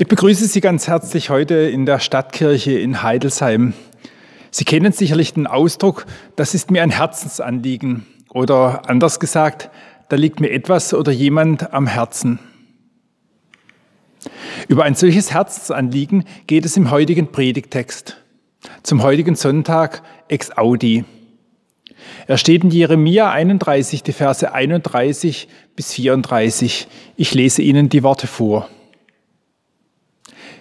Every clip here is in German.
Ich begrüße Sie ganz herzlich heute in der Stadtkirche in Heidelsheim. Sie kennen sicherlich den Ausdruck, das ist mir ein Herzensanliegen. Oder anders gesagt, da liegt mir etwas oder jemand am Herzen. Über ein solches Herzensanliegen geht es im heutigen Predigtext, zum heutigen Sonntag ex Audi. Er steht in Jeremia 31, die Verse 31 bis 34. Ich lese Ihnen die Worte vor.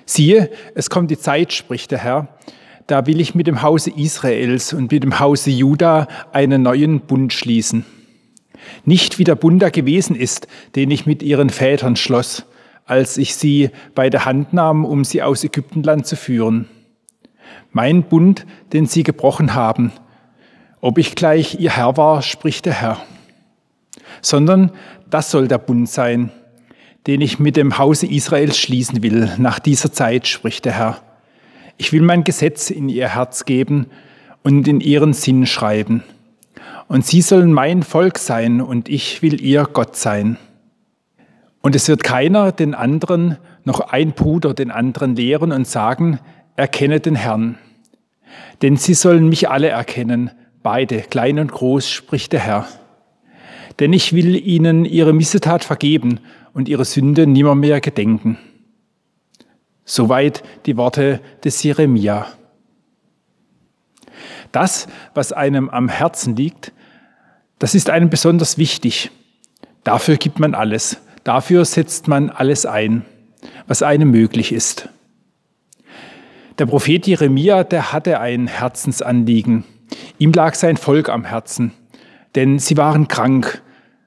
Siehe, es kommt die Zeit, spricht der Herr, da will ich mit dem Hause Israels und mit dem Hause Juda einen neuen Bund schließen. Nicht wie der Bund da gewesen ist, den ich mit ihren Vätern schloss, als ich sie bei der Hand nahm, um sie aus Ägyptenland zu führen. Mein Bund, den sie gebrochen haben, ob ich gleich ihr Herr war, spricht der Herr. Sondern das soll der Bund sein, den ich mit dem Hause Israels schließen will nach dieser Zeit, spricht der Herr. Ich will mein Gesetz in ihr Herz geben und in ihren Sinn schreiben. Und sie sollen mein Volk sein und ich will ihr Gott sein. Und es wird keiner den anderen, noch ein Bruder den anderen lehren und sagen, erkenne den Herrn. Denn sie sollen mich alle erkennen, beide, klein und groß, spricht der Herr. Denn ich will ihnen ihre Missetat vergeben und ihre Sünde nimmermehr gedenken. Soweit die Worte des Jeremia. Das, was einem am Herzen liegt, das ist einem besonders wichtig. Dafür gibt man alles. Dafür setzt man alles ein, was einem möglich ist. Der Prophet Jeremia, der hatte ein Herzensanliegen. Ihm lag sein Volk am Herzen, denn sie waren krank.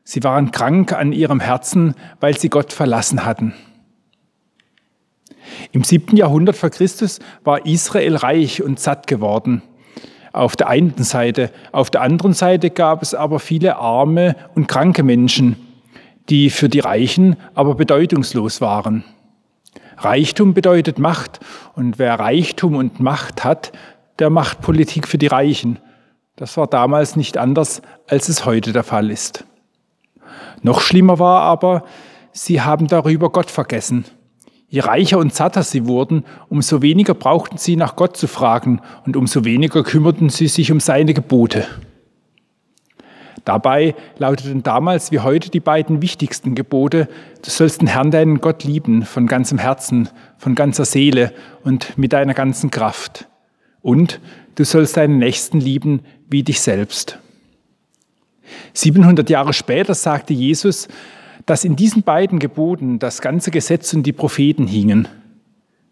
Sie waren krank an ihrem Herzen, weil sie Gott verlassen hatten. Im siebten Jahrhundert vor Christus war Israel reich und satt geworden. Auf der einen Seite. Auf der anderen Seite gab es aber viele arme und kranke Menschen, die für die Reichen aber bedeutungslos waren. Reichtum bedeutet Macht und wer Reichtum und Macht hat, der macht Politik für die Reichen. Das war damals nicht anders, als es heute der Fall ist. Noch schlimmer war aber, sie haben darüber Gott vergessen. Je reicher und satter sie wurden, umso weniger brauchten sie nach Gott zu fragen und umso weniger kümmerten sie sich um seine Gebote. Dabei lauteten damals wie heute die beiden wichtigsten Gebote, du sollst den Herrn deinen Gott lieben von ganzem Herzen, von ganzer Seele und mit deiner ganzen Kraft. Und du sollst deinen Nächsten lieben wie dich selbst. 700 Jahre später sagte Jesus, dass in diesen beiden Geboten das ganze Gesetz und die Propheten hingen.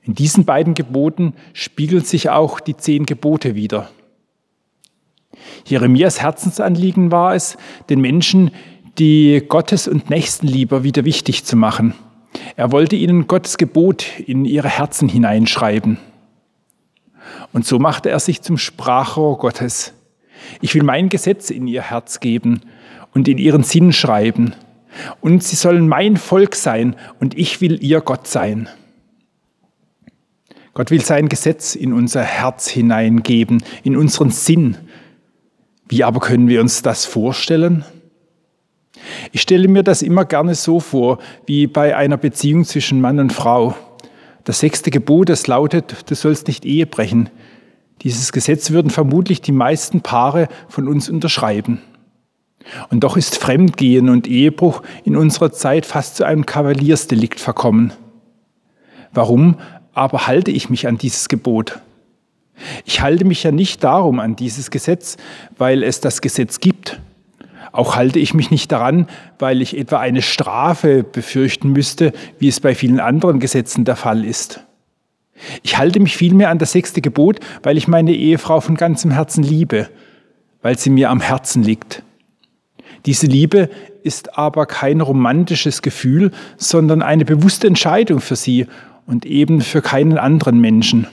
In diesen beiden Geboten spiegeln sich auch die zehn Gebote wider. Jeremias Herzensanliegen war es, den Menschen die Gottes- und Nächstenliebe wieder wichtig zu machen. Er wollte ihnen Gottes Gebot in ihre Herzen hineinschreiben. Und so machte er sich zum Sprachrohr Gottes. Ich will mein Gesetz in ihr Herz geben und in ihren Sinn schreiben. Und sie sollen mein Volk sein und ich will ihr Gott sein. Gott will sein Gesetz in unser Herz hineingeben, in unseren Sinn. Wie aber können wir uns das vorstellen? Ich stelle mir das immer gerne so vor, wie bei einer Beziehung zwischen Mann und Frau. Das sechste Gebot, das lautet, du sollst nicht Ehe brechen. Dieses Gesetz würden vermutlich die meisten Paare von uns unterschreiben. Und doch ist Fremdgehen und Ehebruch in unserer Zeit fast zu einem Kavaliersdelikt verkommen. Warum aber halte ich mich an dieses Gebot? Ich halte mich ja nicht darum an dieses Gesetz, weil es das Gesetz gibt. Auch halte ich mich nicht daran, weil ich etwa eine Strafe befürchten müsste, wie es bei vielen anderen Gesetzen der Fall ist. Ich halte mich vielmehr an das sechste Gebot, weil ich meine Ehefrau von ganzem Herzen liebe, weil sie mir am Herzen liegt. Diese Liebe ist aber kein romantisches Gefühl, sondern eine bewusste Entscheidung für sie und eben für keinen anderen Menschen.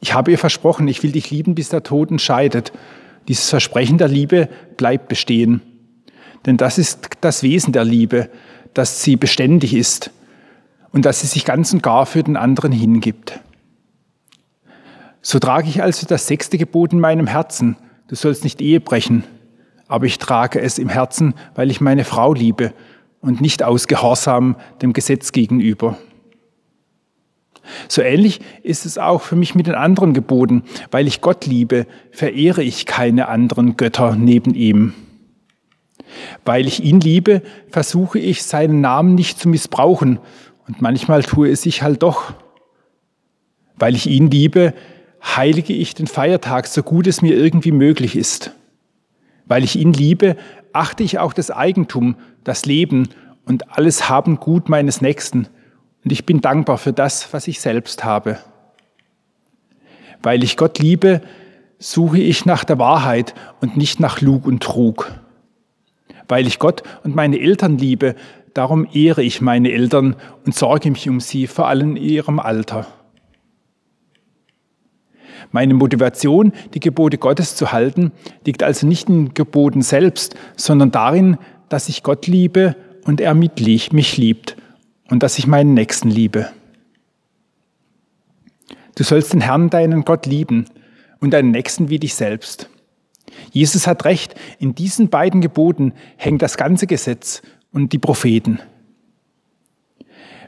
Ich habe ihr versprochen, ich will dich lieben, bis der Tod entscheidet. Dieses Versprechen der Liebe bleibt bestehen. Denn das ist das Wesen der Liebe, dass sie beständig ist und dass sie sich ganz und gar für den anderen hingibt. So trage ich also das sechste Gebot in meinem Herzen. Du sollst nicht Ehe brechen. Aber ich trage es im Herzen, weil ich meine Frau liebe und nicht aus Gehorsam dem Gesetz gegenüber. So ähnlich ist es auch für mich mit den anderen Geboten. Weil ich Gott liebe, verehre ich keine anderen Götter neben ihm. Weil ich ihn liebe, versuche ich seinen Namen nicht zu missbrauchen. Und manchmal tue es sich halt doch. Weil ich ihn liebe, heilige ich den Feiertag so gut es mir irgendwie möglich ist. Weil ich ihn liebe, achte ich auch das Eigentum, das Leben und alles Haben Gut meines Nächsten. Und ich bin dankbar für das, was ich selbst habe. Weil ich Gott liebe, suche ich nach der Wahrheit und nicht nach Lug und Trug. Weil ich Gott und meine Eltern liebe, darum ehre ich meine Eltern und sorge mich um sie, vor allem in ihrem Alter. Meine Motivation, die Gebote Gottes zu halten, liegt also nicht in Geboten selbst, sondern darin, dass ich Gott liebe und er mich liebt und dass ich meinen Nächsten liebe. Du sollst den Herrn, deinen Gott, lieben und deinen Nächsten wie dich selbst. Jesus hat recht, in diesen beiden Geboten hängt das ganze Gesetz und die Propheten.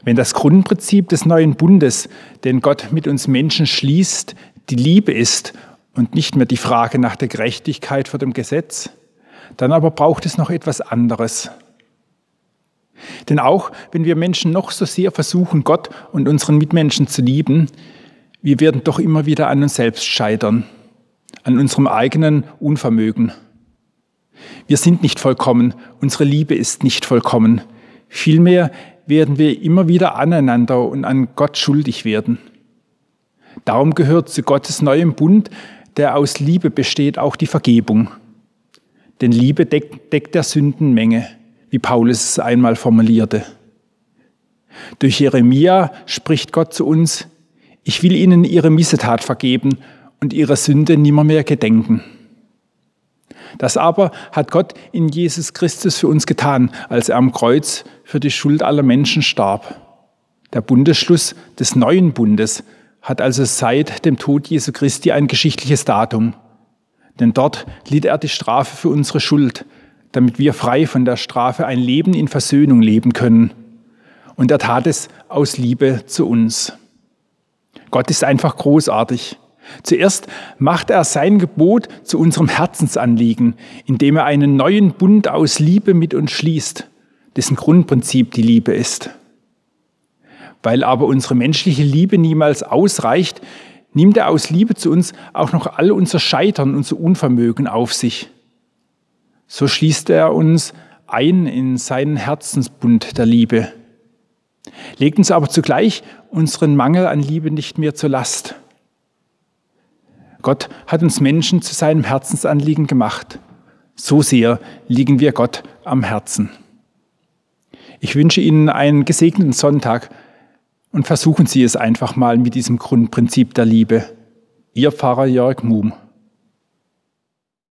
Wenn das Grundprinzip des neuen Bundes, den Gott mit uns Menschen schließt, die Liebe ist und nicht mehr die Frage nach der Gerechtigkeit vor dem Gesetz, dann aber braucht es noch etwas anderes. Denn auch wenn wir Menschen noch so sehr versuchen, Gott und unseren Mitmenschen zu lieben, wir werden doch immer wieder an uns selbst scheitern, an unserem eigenen Unvermögen. Wir sind nicht vollkommen, unsere Liebe ist nicht vollkommen. Vielmehr werden wir immer wieder aneinander und an Gott schuldig werden. Darum gehört zu Gottes neuem Bund, der aus Liebe besteht, auch die Vergebung. Denn Liebe deckt, deckt der Sündenmenge wie Paulus es einmal formulierte. Durch Jeremia spricht Gott zu uns, ich will ihnen ihre Missetat vergeben und ihre Sünde nimmermehr gedenken. Das aber hat Gott in Jesus Christus für uns getan, als er am Kreuz für die Schuld aller Menschen starb. Der Bundesschluss des neuen Bundes hat also seit dem Tod Jesu Christi ein geschichtliches Datum. Denn dort litt er die Strafe für unsere Schuld, damit wir frei von der Strafe ein Leben in Versöhnung leben können. Und er tat es aus Liebe zu uns. Gott ist einfach großartig. Zuerst macht er sein Gebot zu unserem Herzensanliegen, indem er einen neuen Bund aus Liebe mit uns schließt, dessen Grundprinzip die Liebe ist. Weil aber unsere menschliche Liebe niemals ausreicht, nimmt er aus Liebe zu uns auch noch all unser Scheitern, unser Unvermögen auf sich. So schließt er uns ein in seinen Herzensbund der Liebe, legt uns aber zugleich unseren Mangel an Liebe nicht mehr zur Last. Gott hat uns Menschen zu seinem Herzensanliegen gemacht. So sehr liegen wir Gott am Herzen. Ich wünsche Ihnen einen gesegneten Sonntag und versuchen Sie es einfach mal mit diesem Grundprinzip der Liebe. Ihr Pfarrer Jörg Muhm.